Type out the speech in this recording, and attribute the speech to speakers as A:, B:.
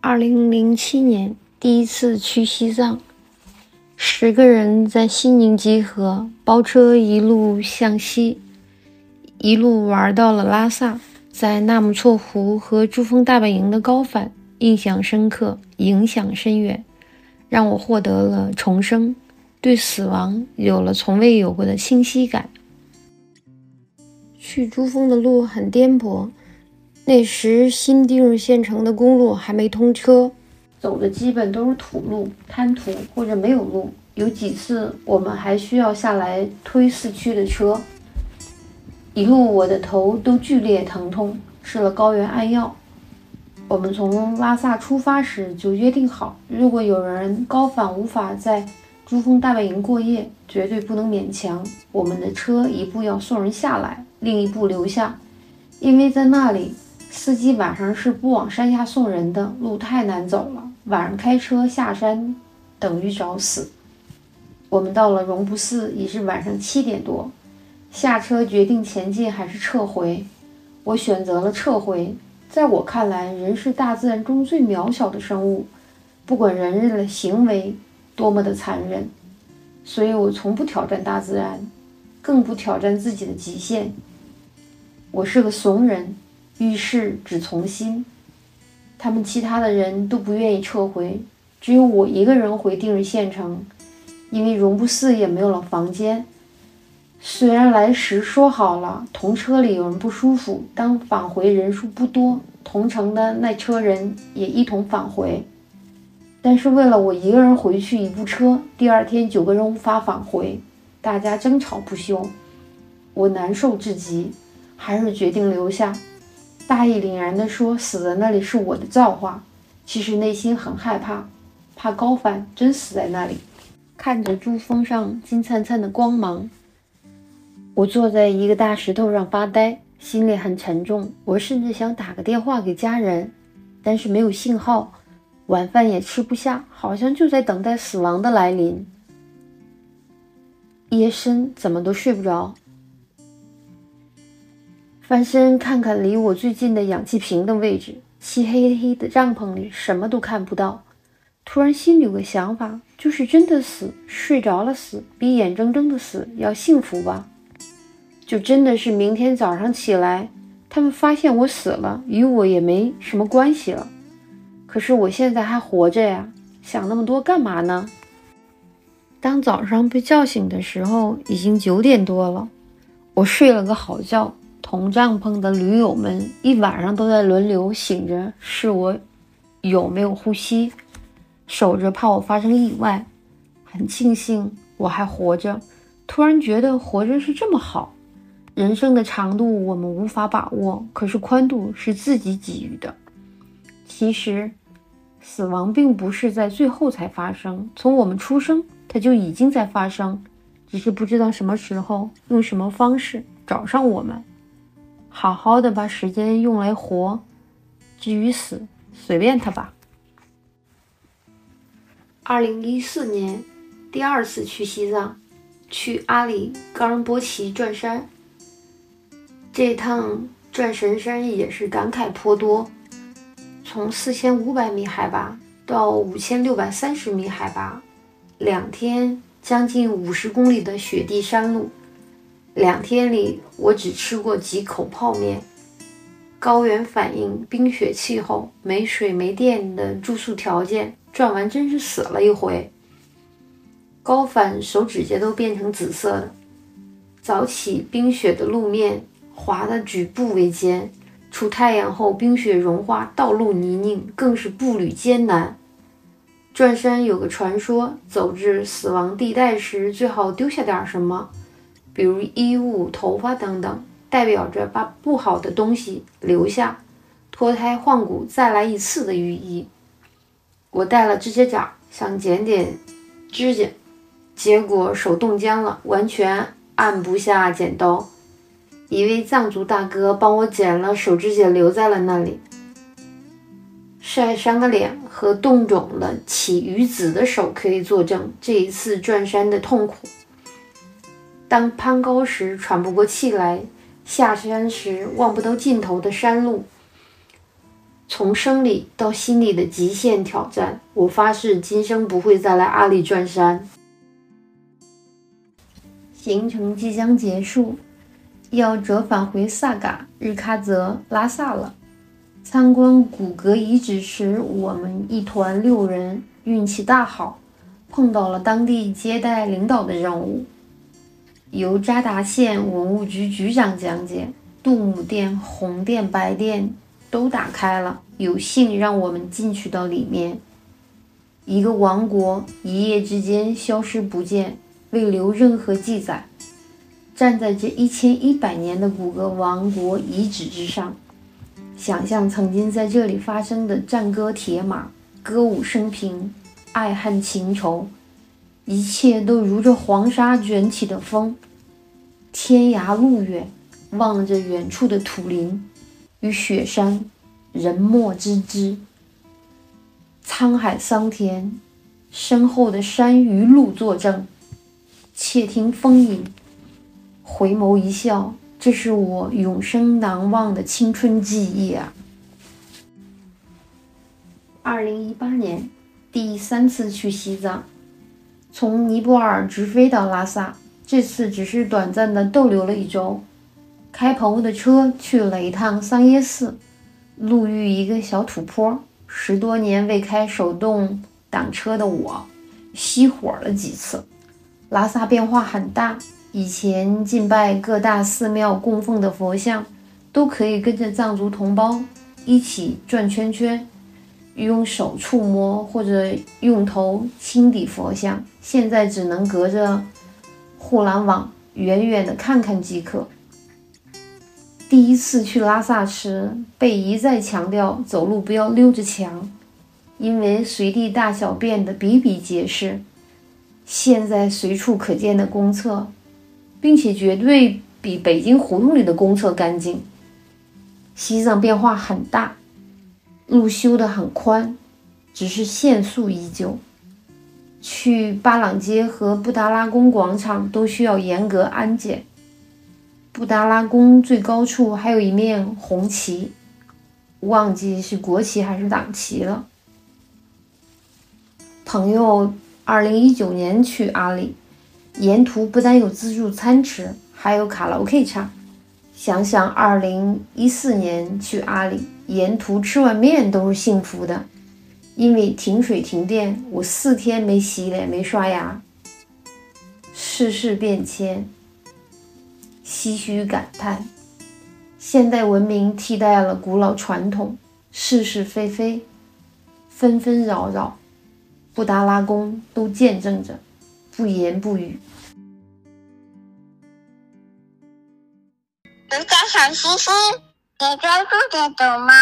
A: 二零零七年第一次去西藏，十个人在西宁集合，包车一路向西，一路玩到了拉萨，在纳木错湖和珠峰大本营的高反，印象深刻，影响深远，让我获得了重生，对死亡有了从未有过的清晰感。去珠峰的路很颠簸。那时新丁入县城的公路还没通车，走的基本都是土路、滩土或者没有路。有几次我们还需要下来推四驱的车。一路我的头都剧烈疼痛，吃了高原安药。我们从拉萨出发时就约定好，如果有人高反无法在珠峰大本营过夜，绝对不能勉强。我们的车一步要送人下来，另一步留下，因为在那里。司机晚上是不往山下送人的，路太难走了。晚上开车下山等于找死。我们到了荣布寺已是晚上七点多，下车决定前进还是撤回。我选择了撤回。在我看来，人是大自然中最渺小的生物，不管人类的行为多么的残忍，所以我从不挑战大自然，更不挑战自己的极限。我是个怂人。遇事只从心，他们其他的人都不愿意撤回，只有我一个人回定日县城，因为荣布寺也没有了房间。虽然来时说好了，同车里有人不舒服，当返回人数不多，同城的那车人也一同返回，但是为了我一个人回去一部车，第二天九个人无法返回，大家争吵不休，我难受至极，还是决定留下。大义凛然地说：“死在那里是我的造化。”其实内心很害怕，怕高反真死在那里。看着珠峰上金灿灿的光芒，我坐在一个大石头上发呆，心里很沉重。我甚至想打个电话给家人，但是没有信号，晚饭也吃不下，好像就在等待死亡的来临。夜深，怎么都睡不着。翻身看看离我最近的氧气瓶的位置，漆黑黑的帐篷里什么都看不到。突然心里有个想法，就是真的死，睡着了死，比眼睁睁的死要幸福吧？就真的是明天早上起来，他们发现我死了，与我也没什么关系了。可是我现在还活着呀，想那么多干嘛呢？当早上被叫醒的时候，已经九点多了，我睡了个好觉。同帐篷的驴友们一晚上都在轮流醒着，试我有没有呼吸，守着怕我发生意外。很庆幸我还活着，突然觉得活着是这么好。人生的长度我们无法把握，可是宽度是自己给予的。其实，死亡并不是在最后才发生，从我们出生它就已经在发生，只是不知道什么时候用什么方式找上我们。好好的把时间用来活，至于死，随便他吧。二零一四年，第二次去西藏，去阿里冈仁波齐转山。这趟转神山也是感慨颇多，从四千五百米海拔到五千六百三十米海拔，两天将近五十公里的雪地山路。两天里，我只吃过几口泡面。高原反应、冰雪气候、没水没电的住宿条件，转完真是死了一回。高反，手指甲都变成紫色的。早起，冰雪的路面滑得举步维艰；出太阳后，冰雪融化，道路泥泞，更是步履艰难。转山有个传说，走至死亡地带时，最好丢下点什么。比如衣物、头发等等，代表着把不好的东西留下，脱胎换骨、再来一次的寓意。我带了指甲剪，想剪点指甲，结果手冻僵了，完全按不下剪刀。一位藏族大哥帮我剪了手指甲，留在了那里。晒伤的脸和冻肿了起鱼籽的手可以作证这一次转山的痛苦。当攀高时喘不过气来，下山时望不到尽头的山路，从生理到心理的极限挑战。我发誓今生不会再来阿里转山。行程即将结束，要折返回萨嘎日喀则拉萨了。参观古格遗址时，我们一团六人运气大好，碰到了当地接待领导的任务。由扎达县文物局局长讲解，杜姆殿、红殿、白殿都打开了，有幸让我们进去到里面。一个王国一夜之间消失不见。未留任何记载。站在这一千一百年的古格王国遗址之上，想象曾经在这里发生的战歌铁马、歌舞升平、爱恨情仇，一切都如着黄沙卷起的风。天涯路远，望着远处的土林与雪山，人墨之之。沧海桑田，身后的山与路作证。窃听风吟，回眸一笑，这是我永生难忘的青春记忆啊！二零一八年第三次去西藏，从尼泊尔直飞到拉萨，这次只是短暂的逗留了一周。开朋友的车去了一趟桑耶寺，路遇一个小土坡，十多年未开手动挡车的我，熄火了几次。拉萨变化很大，以前敬拜各大寺庙供奉的佛像，都可以跟着藏族同胞一起转圈圈，用手触摸或者用头轻抵佛像。现在只能隔着护栏网远远的看看即可。第一次去拉萨时，被一再强调走路不要溜着墙，因为随地大小便的比比皆是。现在随处可见的公厕，并且绝对比北京胡同里的公厕干净。西藏变化很大，路修得很宽，只是限速依旧。去巴朗街和布达拉宫广场都需要严格安检。布达拉宫最高处还有一面红旗，忘记是国旗还是党旗了。朋友。二零一九年去阿里，沿途不但有自助餐吃，还有卡拉 OK 唱。想想二零一四年去阿里，沿途吃碗面都是幸福的，因为停水停电，我四天没洗脸没刷牙。世事变迁，唏嘘感叹，现代文明替代了古老传统，是是非非，纷纷扰扰。布达拉宫都见证着，不言不语。
B: 人家小叔叔，你在这里走吗？